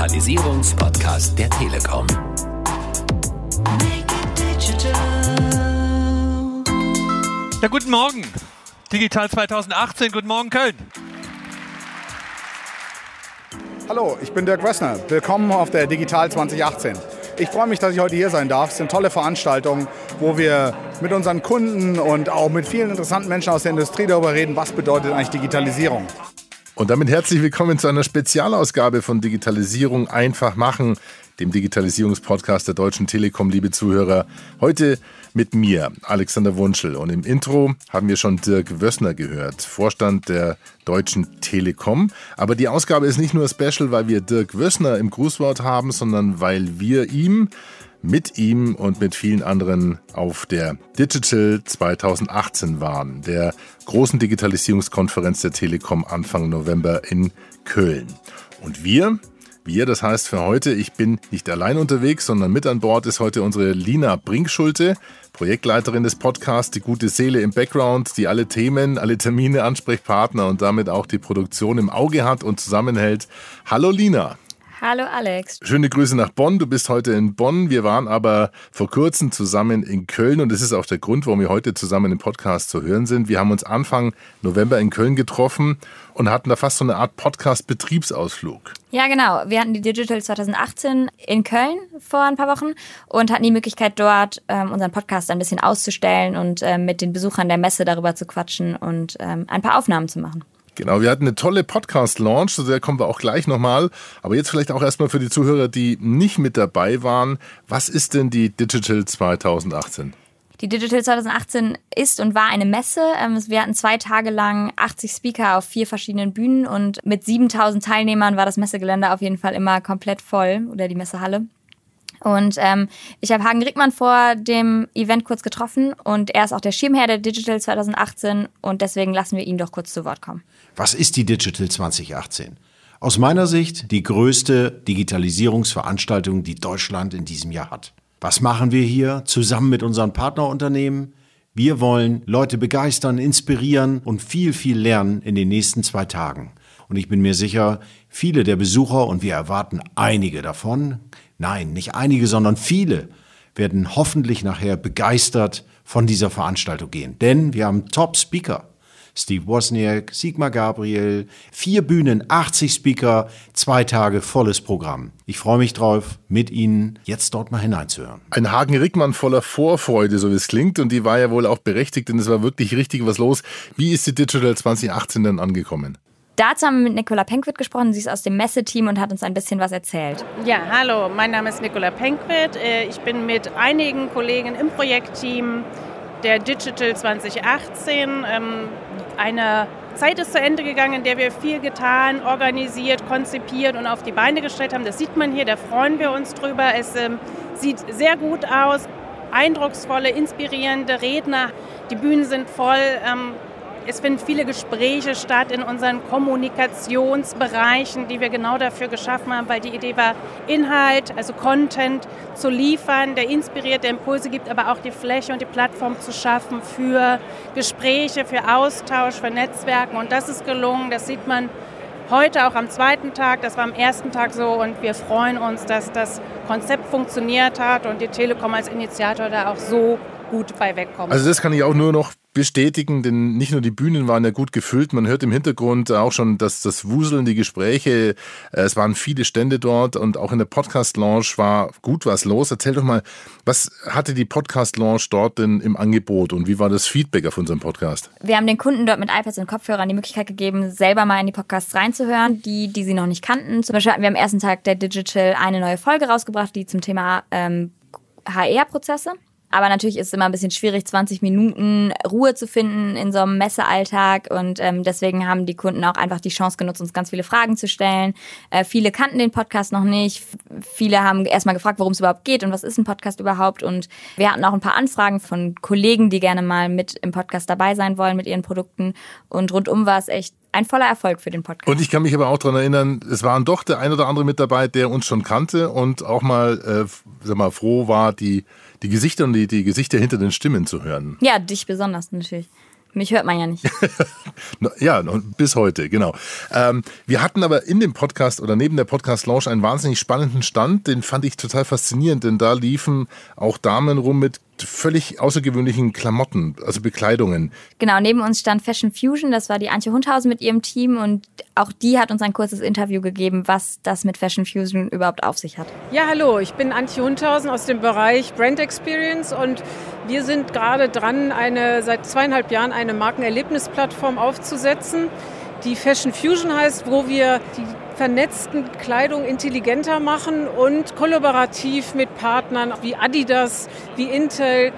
Digitalisierungspodcast der Telekom. Ja, guten Morgen. Digital 2018, guten Morgen Köln. Hallo, ich bin Dirk Wessner. Willkommen auf der Digital 2018. Ich freue mich, dass ich heute hier sein darf. Es ist eine tolle Veranstaltung, wo wir mit unseren Kunden und auch mit vielen interessanten Menschen aus der Industrie darüber reden, was bedeutet eigentlich Digitalisierung. Und damit herzlich willkommen zu einer Spezialausgabe von Digitalisierung einfach machen, dem Digitalisierungspodcast der Deutschen Telekom, liebe Zuhörer. Heute mit mir, Alexander Wunschel. Und im Intro haben wir schon Dirk Wössner gehört, Vorstand der Deutschen Telekom. Aber die Ausgabe ist nicht nur special, weil wir Dirk Wössner im Grußwort haben, sondern weil wir ihm mit ihm und mit vielen anderen auf der Digital 2018 waren, der großen Digitalisierungskonferenz der Telekom Anfang November in Köln. Und wir, wir, das heißt für heute, ich bin nicht allein unterwegs, sondern mit an Bord ist heute unsere Lina Brinkschulte, Projektleiterin des Podcasts, die gute Seele im Background, die alle Themen, alle Termine, Ansprechpartner und damit auch die Produktion im Auge hat und zusammenhält. Hallo Lina. Hallo Alex. Schöne Grüße nach Bonn. Du bist heute in Bonn. Wir waren aber vor kurzem zusammen in Köln und das ist auch der Grund, warum wir heute zusammen im Podcast zu hören sind. Wir haben uns Anfang November in Köln getroffen und hatten da fast so eine Art Podcast-Betriebsausflug. Ja, genau. Wir hatten die Digital 2018 in Köln vor ein paar Wochen und hatten die Möglichkeit, dort ähm, unseren Podcast ein bisschen auszustellen und ähm, mit den Besuchern der Messe darüber zu quatschen und ähm, ein paar Aufnahmen zu machen. Genau, wir hatten eine tolle Podcast-Launch, zu der kommen wir auch gleich nochmal. Aber jetzt vielleicht auch erstmal für die Zuhörer, die nicht mit dabei waren. Was ist denn die Digital 2018? Die Digital 2018 ist und war eine Messe. Ähm, wir hatten zwei Tage lang 80 Speaker auf vier verschiedenen Bühnen und mit 7000 Teilnehmern war das Messegelände auf jeden Fall immer komplett voll oder die Messehalle. Und ähm, ich habe Hagen Rickmann vor dem Event kurz getroffen und er ist auch der Schirmherr der Digital 2018 und deswegen lassen wir ihn doch kurz zu Wort kommen. Was ist die Digital 2018? Aus meiner Sicht die größte Digitalisierungsveranstaltung, die Deutschland in diesem Jahr hat. Was machen wir hier zusammen mit unseren Partnerunternehmen? Wir wollen Leute begeistern, inspirieren und viel, viel lernen in den nächsten zwei Tagen. Und ich bin mir sicher, viele der Besucher, und wir erwarten einige davon, nein, nicht einige, sondern viele, werden hoffentlich nachher begeistert von dieser Veranstaltung gehen. Denn wir haben Top-Speaker. Steve Wozniak, Sigmar Gabriel, vier Bühnen, 80 Speaker, zwei Tage volles Programm. Ich freue mich drauf, mit Ihnen jetzt dort mal hineinzuhören. Ein Hagen Rickmann voller Vorfreude, so wie es klingt, und die war ja wohl auch berechtigt, denn es war wirklich richtig was los. Wie ist die Digital 2018 denn angekommen? Dazu haben wir mit Nicola Penkwit gesprochen. Sie ist aus dem Messeteam und hat uns ein bisschen was erzählt. Ja, hallo, mein Name ist Nicola Penkwit. Äh, ich bin mit einigen Kollegen im Projektteam der Digital 2018. Ähm, eine Zeit ist zu Ende gegangen, in der wir viel getan, organisiert, konzipiert und auf die Beine gestellt haben. Das sieht man hier, da freuen wir uns drüber. Es ähm, sieht sehr gut aus, eindrucksvolle, inspirierende Redner. Die Bühnen sind voll. Es finden viele Gespräche statt in unseren Kommunikationsbereichen, die wir genau dafür geschaffen haben, weil die Idee war, Inhalt, also Content zu liefern, der inspiriert, der Impulse gibt, aber auch die Fläche und die Plattform zu schaffen für Gespräche, für Austausch, für Netzwerken. Und das ist gelungen, das sieht man heute auch am zweiten Tag, das war am ersten Tag so und wir freuen uns, dass das Konzept funktioniert hat und die Telekom als Initiator da auch so gut bei wegkommt. Also das kann ich auch nur noch bestätigen, denn nicht nur die Bühnen waren ja gut gefüllt, man hört im Hintergrund auch schon dass das Wuseln, die Gespräche, äh, es waren viele Stände dort und auch in der Podcast-Lounge war gut was los. Erzähl doch mal, was hatte die Podcast-Lounge dort denn im Angebot und wie war das Feedback auf unserem Podcast? Wir haben den Kunden dort mit iPads und Kopfhörern die Möglichkeit gegeben, selber mal in die Podcasts reinzuhören, die, die sie noch nicht kannten. Zum Beispiel hatten wir am ersten Tag der Digital eine neue Folge rausgebracht, die zum Thema ähm, HR-Prozesse aber natürlich ist es immer ein bisschen schwierig, 20 Minuten Ruhe zu finden in so einem Messealltag. Und ähm, deswegen haben die Kunden auch einfach die Chance genutzt, uns ganz viele Fragen zu stellen. Äh, viele kannten den Podcast noch nicht. Viele haben erstmal gefragt, worum es überhaupt geht und was ist ein Podcast überhaupt. Und wir hatten auch ein paar Anfragen von Kollegen, die gerne mal mit im Podcast dabei sein wollen mit ihren Produkten. Und rundum war es echt ein voller Erfolg für den Podcast. Und ich kann mich aber auch daran erinnern, es waren doch der ein oder andere mit dabei, der uns schon kannte und auch mal, äh, sag mal froh war, die die Gesichter und die, die Gesichter hinter den Stimmen zu hören. Ja, dich besonders natürlich. Mich hört man ja nicht. ja, bis heute, genau. Ähm, wir hatten aber in dem Podcast oder neben der Podcast-Launch einen wahnsinnig spannenden Stand. Den fand ich total faszinierend, denn da liefen auch Damen rum mit völlig außergewöhnlichen Klamotten, also Bekleidungen. Genau, neben uns stand Fashion Fusion, das war die Antje Hundhausen mit ihrem Team und auch die hat uns ein kurzes Interview gegeben, was das mit Fashion Fusion überhaupt auf sich hat. Ja, hallo, ich bin Antje Hundhausen aus dem Bereich Brand Experience und wir sind gerade dran, eine, seit zweieinhalb Jahren eine Markenerlebnisplattform aufzusetzen, die Fashion Fusion heißt, wo wir die vernetzten Kleidung intelligenter machen und kollaborativ mit Partnern wie Adidas, wie Intel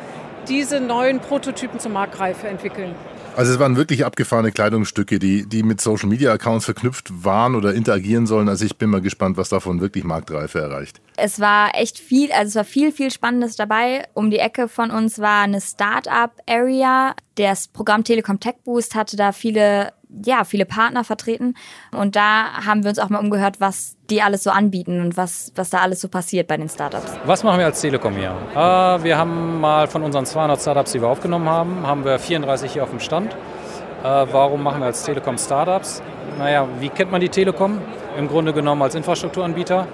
diese neuen Prototypen zur Marktreife entwickeln. Also es waren wirklich abgefahrene Kleidungsstücke, die, die mit Social Media Accounts verknüpft waren oder interagieren sollen. Also ich bin mal gespannt, was davon wirklich Marktreife erreicht. Es war echt viel, also es war viel, viel Spannendes dabei. Um die Ecke von uns war eine Startup-Area. Das Programm Telekom Tech Boost hatte da viele ja, viele Partner vertreten. Und da haben wir uns auch mal umgehört, was die alles so anbieten und was, was da alles so passiert bei den Startups. Was machen wir als Telekom hier? Äh, wir haben mal von unseren 200 Startups, die wir aufgenommen haben, haben wir 34 hier auf dem Stand. Äh, warum machen wir als Telekom Startups? Naja, wie kennt man die Telekom? Im Grunde genommen als Infrastrukturanbieter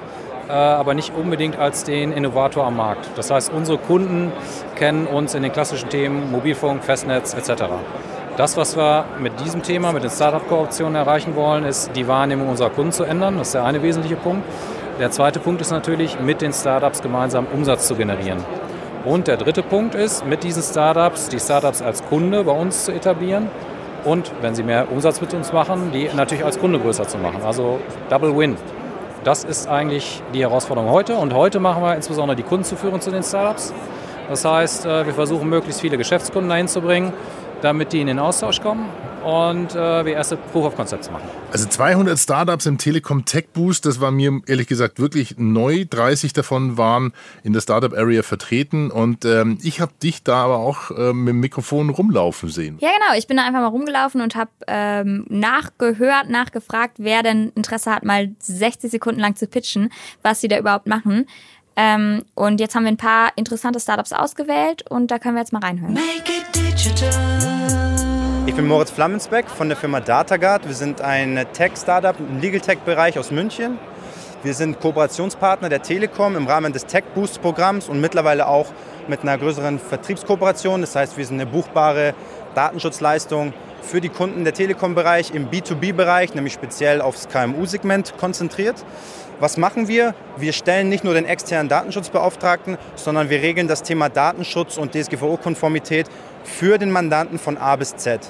äh, aber nicht unbedingt als den Innovator am Markt. Das heißt, unsere Kunden kennen uns in den klassischen Themen Mobilfunk, Festnetz etc. Das, was wir mit diesem Thema, mit den Startup-Kooperationen erreichen wollen, ist die Wahrnehmung unserer Kunden zu ändern. Das ist der eine wesentliche Punkt. Der zweite Punkt ist natürlich, mit den Startups gemeinsam Umsatz zu generieren. Und der dritte Punkt ist, mit diesen Startups, die Startups als Kunde bei uns zu etablieren und, wenn sie mehr Umsatz mit uns machen, die natürlich als Kunde größer zu machen. Also Double Win. Das ist eigentlich die Herausforderung heute. Und heute machen wir insbesondere die Kunden zu führen zu den Startups. Das heißt, äh, wir versuchen möglichst viele Geschäftskunden dahin zu bringen, damit die in den Austausch kommen und äh, wir erste Proof of Concepts machen. Also 200 Startups im Telekom Tech Boost, das war mir ehrlich gesagt wirklich neu. 30 davon waren in der Startup Area vertreten und ähm, ich habe dich da aber auch äh, mit dem Mikrofon rumlaufen sehen. Ja, genau. Ich bin da einfach mal rumgelaufen und habe ähm, nachgehört, nachgefragt, wer denn Interesse hat, mal 60 Sekunden lang zu pitchen, was sie da überhaupt machen. Ähm, und jetzt haben wir ein paar interessante Startups ausgewählt und da können wir jetzt mal reinhören. Ich bin Moritz Flammensbeck von der Firma DataGuard. Wir sind ein Tech-Startup im Legal Tech-Bereich aus München. Wir sind Kooperationspartner der Telekom im Rahmen des Tech Boost Programms und mittlerweile auch mit einer größeren Vertriebskooperation. Das heißt, wir sind eine buchbare Datenschutzleistung für die Kunden der Telekom-Bereich im B2B-Bereich, nämlich speziell aufs KMU-Segment konzentriert. Was machen wir? Wir stellen nicht nur den externen Datenschutzbeauftragten, sondern wir regeln das Thema Datenschutz und DSGVO-Konformität für den Mandanten von A bis Z.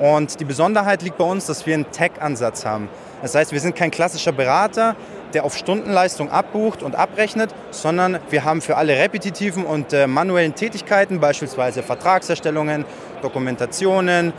Und die Besonderheit liegt bei uns, dass wir einen Tech-Ansatz haben. Das heißt, wir sind kein klassischer Berater, der auf Stundenleistung abbucht und abrechnet, sondern wir haben für alle repetitiven und äh, manuellen Tätigkeiten, beispielsweise Vertragserstellungen, Dokumentationen,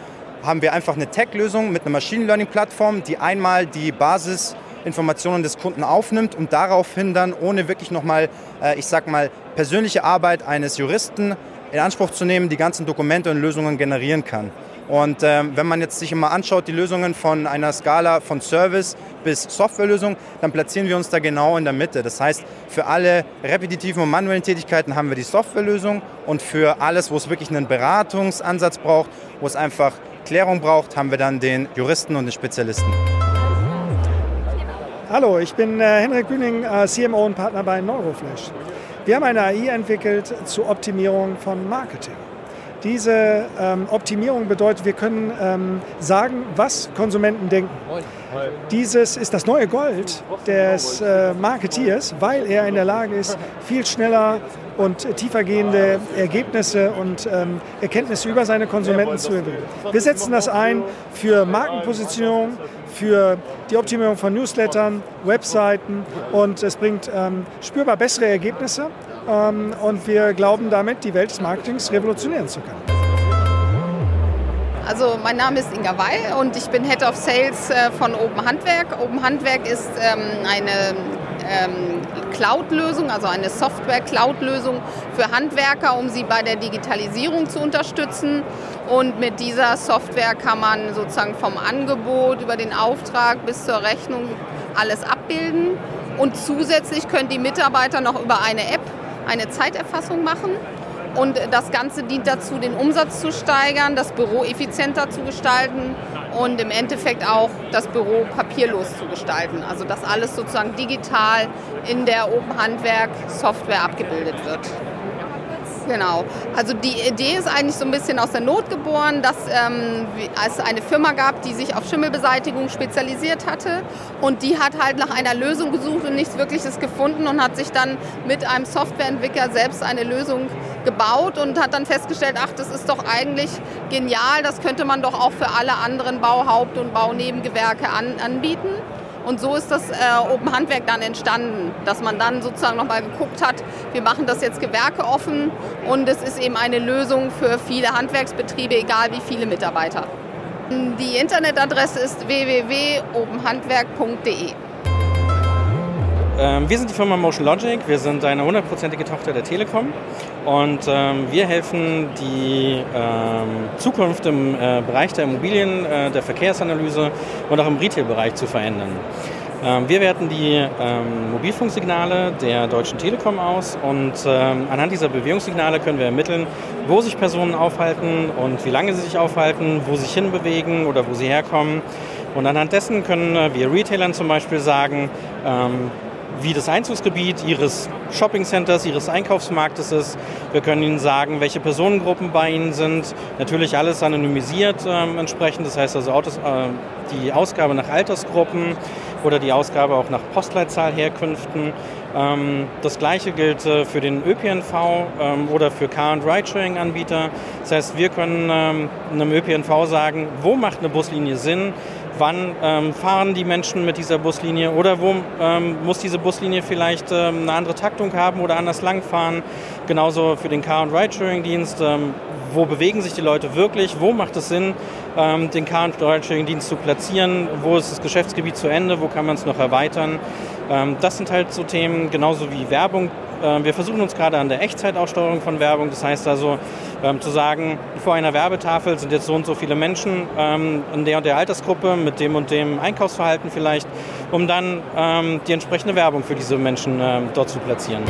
haben wir einfach eine Tech-Lösung mit einer Machine Learning-Plattform, die einmal die Basis Informationen des Kunden aufnimmt und daraufhin dann, ohne wirklich nochmal, äh, ich sag mal, persönliche Arbeit eines Juristen in Anspruch zu nehmen, die ganzen Dokumente und Lösungen generieren kann. Und äh, wenn man jetzt sich immer anschaut, die Lösungen von einer Skala von Service bis Softwarelösung, dann platzieren wir uns da genau in der Mitte. Das heißt, für alle repetitiven und manuellen Tätigkeiten haben wir die Softwarelösung und für alles, wo es wirklich einen Beratungsansatz braucht, wo es einfach Klärung braucht, haben wir dann den Juristen und den Spezialisten. Hallo, ich bin äh, Henrik Bühning, äh, CMO und Partner bei Neuroflash. Wir haben eine AI entwickelt zur Optimierung von Marketing. Diese ähm, Optimierung bedeutet, wir können ähm, sagen, was Konsumenten denken. Dieses ist das neue Gold des äh, Marketeers, weil er in der Lage ist, viel schneller und tiefergehende Ergebnisse und ähm, Erkenntnisse über seine Konsumenten zu entwickeln. Wir setzen das ein für Markenpositionierung, für die Optimierung von Newslettern, Webseiten und es bringt ähm, spürbar bessere Ergebnisse ähm, und wir glauben damit, die Welt des Marketings revolutionieren zu können. Also mein Name ist Inga Weil und ich bin Head of Sales äh, von Open Handwerk. Open Handwerk ist ähm, eine ähm, Cloud-Lösung, also eine Software-Cloud-Lösung für Handwerker, um sie bei der Digitalisierung zu unterstützen. Und mit dieser Software kann man sozusagen vom Angebot über den Auftrag bis zur Rechnung alles abbilden. Und zusätzlich können die Mitarbeiter noch über eine App eine Zeiterfassung machen Und das Ganze dient dazu, den Umsatz zu steigern, das Büro effizienter zu gestalten und im Endeffekt auch das Büro papierlos zu gestalten. Also dass alles sozusagen digital in der Open Handwerk Software abgebildet wird. Genau. Also die Idee ist eigentlich so ein bisschen aus der Not geboren, dass ähm, es eine Firma gab, die sich auf Schimmelbeseitigung spezialisiert hatte und die hat halt nach einer Lösung gesucht und nichts Wirkliches gefunden und hat sich dann mit einem Softwareentwickler selbst eine Lösung gebaut und hat dann festgestellt, ach, das ist doch eigentlich genial, das könnte man doch auch für alle anderen Bauhaupt- und Baunebengewerke an, anbieten. Und so ist das äh, Open Handwerk dann entstanden, dass man dann sozusagen nochmal geguckt hat, wir machen das jetzt gewerkeoffen und es ist eben eine Lösung für viele Handwerksbetriebe, egal wie viele Mitarbeiter. Die Internetadresse ist www.openhandwerk.de. Ähm, wir sind die Firma Motion Logic. Wir sind eine hundertprozentige Tochter der Telekom und ähm, wir helfen die ähm, Zukunft im äh, Bereich der Immobilien, äh, der Verkehrsanalyse und auch im Retail-Bereich zu verändern. Ähm, wir werten die ähm, Mobilfunksignale der Deutschen Telekom aus und ähm, anhand dieser Bewegungssignale können wir ermitteln, wo sich Personen aufhalten und wie lange sie sich aufhalten, wo sie sich hinbewegen oder wo sie herkommen. Und anhand dessen können äh, wir Retailern zum Beispiel sagen, wie das Einzugsgebiet Ihres Shoppingcenters, Ihres Einkaufsmarktes ist. Wir können Ihnen sagen, welche Personengruppen bei Ihnen sind. Natürlich alles anonymisiert äh, entsprechend. Das heißt also Autos, äh, die Ausgabe nach Altersgruppen oder die Ausgabe auch nach Postleitzahlherkünften. Ähm, das gleiche gilt äh, für den ÖPNV ähm, oder für Car- und Ridesharing-Anbieter. Das heißt, wir können ähm, einem ÖPNV sagen, wo macht eine Buslinie Sinn, wann ähm, fahren die Menschen mit dieser Buslinie oder wo ähm, muss diese Buslinie vielleicht ähm, eine andere Taktung haben oder anders langfahren. Genauso für den Car- und Ridesharing-Dienst, ähm, wo bewegen sich die Leute wirklich, wo macht es Sinn, ähm, den Car- und Ridesharing-Dienst zu platzieren, wo ist das Geschäftsgebiet zu Ende, wo kann man es noch erweitern. Ähm, das sind halt so Themen, genauso wie Werbung. Wir versuchen uns gerade an der Echtzeitaussteuerung von Werbung, das heißt also, ähm, zu sagen, vor einer Werbetafel sind jetzt so und so viele Menschen ähm, in der und der Altersgruppe mit dem und dem Einkaufsverhalten vielleicht, um dann ähm, die entsprechende Werbung für diese Menschen ähm, dort zu platzieren.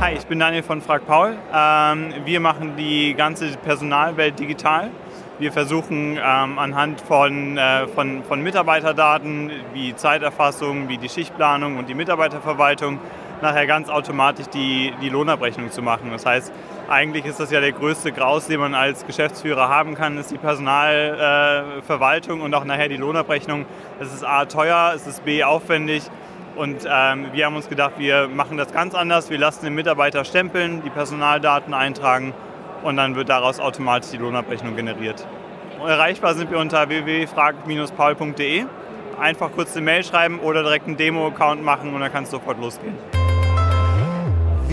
Hi, ich bin Daniel von Frag Paul. Ähm, wir machen die ganze Personalwelt digital. Wir versuchen ähm, anhand von, äh, von, von Mitarbeiterdaten wie Zeiterfassung, wie die Schichtplanung und die Mitarbeiterverwaltung nachher ganz automatisch die, die Lohnabrechnung zu machen. Das heißt, eigentlich ist das ja der größte Graus, den man als Geschäftsführer haben kann, ist die Personalverwaltung und auch nachher die Lohnabrechnung. Es ist A teuer, es ist B aufwendig und ähm, wir haben uns gedacht, wir machen das ganz anders. Wir lassen den Mitarbeiter stempeln, die Personaldaten eintragen und dann wird daraus automatisch die Lohnabrechnung generiert. Erreichbar sind wir unter www.frag-paul.de. Einfach kurz eine Mail schreiben oder direkt einen Demo-Account machen und dann kann es sofort losgehen.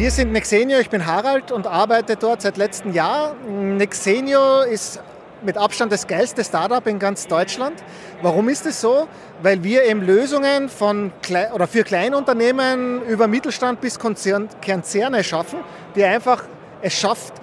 Wir sind Nexenio, ich bin Harald und arbeite dort seit letztem Jahr. Nexenio ist mit Abstand das geilste Startup in ganz Deutschland. Warum ist es so? Weil wir eben Lösungen von oder für Kleinunternehmen über Mittelstand bis Konzerne schaffen, die einfach es schafft,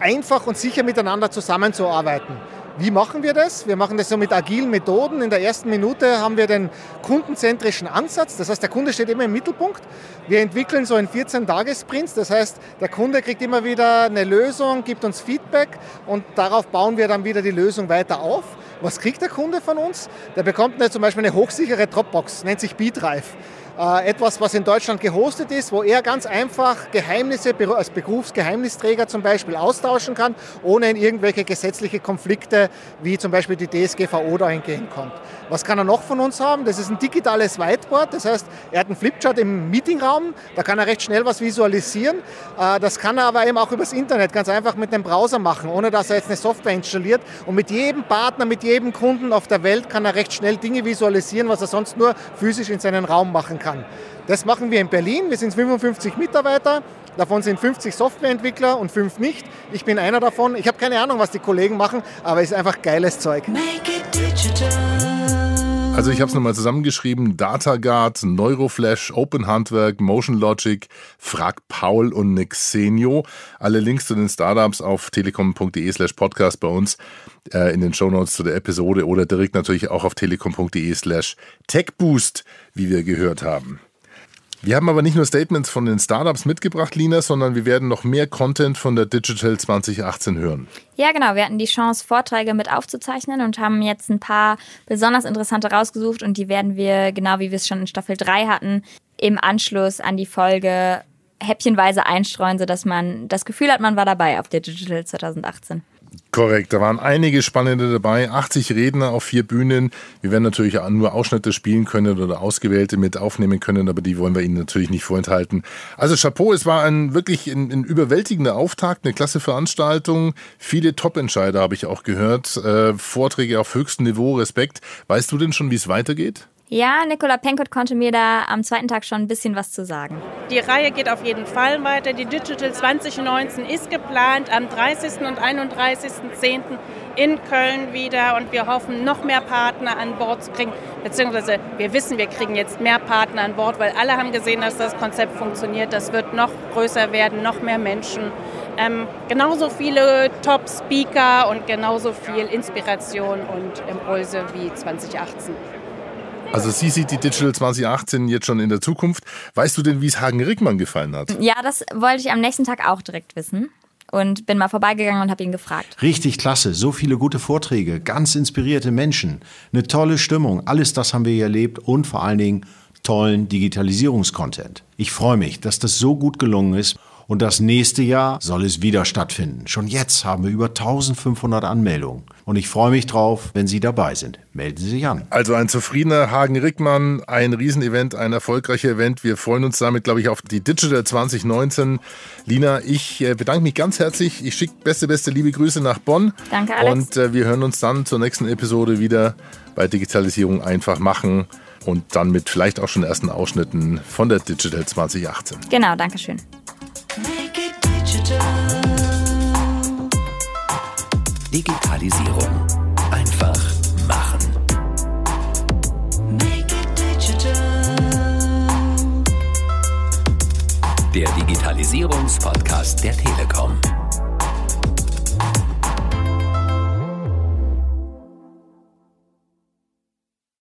einfach und sicher miteinander zusammenzuarbeiten. Wie machen wir das? Wir machen das so mit agilen Methoden. In der ersten Minute haben wir den kundenzentrischen Ansatz. Das heißt, der Kunde steht immer im Mittelpunkt. Wir entwickeln so in 14-Tages-Sprints. Das heißt, der Kunde kriegt immer wieder eine Lösung, gibt uns Feedback und darauf bauen wir dann wieder die Lösung weiter auf. Was kriegt der Kunde von uns? Der bekommt eine, zum Beispiel eine hochsichere Dropbox, nennt sich BeatRife. Äh, etwas, was in Deutschland gehostet ist, wo er ganz einfach Geheimnisse als Berufsgeheimnisträger zum Beispiel austauschen kann, ohne in irgendwelche gesetzliche Konflikte wie zum Beispiel die DSGVO da hingehen kommt. Was kann er noch von uns haben? Das ist ein digitales Whiteboard, das heißt, er hat einen Flipchart im Meetingraum, da kann er recht schnell was visualisieren. Äh, das kann er aber eben auch übers Internet ganz einfach mit einem Browser machen, ohne dass er jetzt eine Software installiert. Und mit jedem Partner, mit jedem Kunden auf der Welt kann er recht schnell Dinge visualisieren, was er sonst nur physisch in seinen Raum machen kann. Das machen wir in Berlin. Wir sind 55 Mitarbeiter. Davon sind 50 Softwareentwickler und 5 nicht. Ich bin einer davon. Ich habe keine Ahnung, was die Kollegen machen, aber es ist einfach geiles Zeug. Also ich habe es nochmal zusammengeschrieben. DataGuard, Neuroflash, Open Handwerk, Motion Logic, Frag Paul und Nexenio. Alle Links zu den Startups auf telekom.de slash podcast bei uns äh, in den Shownotes zu der Episode oder direkt natürlich auch auf telekom.de slash techboost, wie wir gehört haben. Wir haben aber nicht nur Statements von den Startups mitgebracht, Lina, sondern wir werden noch mehr Content von der Digital 2018 hören. Ja, genau. Wir hatten die Chance, Vorträge mit aufzuzeichnen und haben jetzt ein paar besonders interessante rausgesucht und die werden wir, genau wie wir es schon in Staffel 3 hatten, im Anschluss an die Folge häppchenweise einstreuen, sodass man das Gefühl hat, man war dabei auf der Digital 2018. Korrekt, da waren einige spannende dabei, 80 Redner auf vier Bühnen. Wir werden natürlich nur Ausschnitte spielen können oder ausgewählte mit aufnehmen können, aber die wollen wir Ihnen natürlich nicht vorenthalten. Also Chapeau, es war ein wirklich ein, ein überwältigender Auftakt, eine klasse Veranstaltung. Viele Top-Entscheider habe ich auch gehört, äh, Vorträge auf höchstem Niveau, Respekt. Weißt du denn schon, wie es weitergeht? Ja, Nicola Penkot konnte mir da am zweiten Tag schon ein bisschen was zu sagen. Die Reihe geht auf jeden Fall weiter. Die Digital 2019 ist geplant am 30. und 31.10. in Köln wieder und wir hoffen, noch mehr Partner an Bord zu kriegen. Beziehungsweise wir wissen, wir kriegen jetzt mehr Partner an Bord, weil alle haben gesehen, dass das Konzept funktioniert. Das wird noch größer werden, noch mehr Menschen. Ähm, genauso viele Top-Speaker und genauso viel Inspiration und Impulse wie 2018. Also sie sieht die Digital 2018 jetzt schon in der Zukunft. Weißt du denn, wie es Hagen Rickmann gefallen hat? Ja, das wollte ich am nächsten Tag auch direkt wissen und bin mal vorbeigegangen und habe ihn gefragt. Richtig klasse, so viele gute Vorträge, ganz inspirierte Menschen, eine tolle Stimmung, alles das haben wir hier erlebt und vor allen Dingen tollen Digitalisierungskontent. Ich freue mich, dass das so gut gelungen ist und das nächste Jahr soll es wieder stattfinden. Schon jetzt haben wir über 1500 Anmeldungen. Und ich freue mich drauf, wenn Sie dabei sind. Melden Sie sich an. Also ein zufriedener Hagen Rickmann, ein Riesenevent, ein erfolgreicher Event. Wir freuen uns damit, glaube ich, auf die Digital 2019. Lina, ich äh, bedanke mich ganz herzlich. Ich schicke beste, beste liebe Grüße nach Bonn. Danke, Alex. Und äh, wir hören uns dann zur nächsten Episode wieder bei Digitalisierung einfach machen und dann mit vielleicht auch schon ersten Ausschnitten von der Digital 2018. Genau, danke schön. Digitalisierung. Einfach machen. Der Digitalisierungspodcast der Telekom.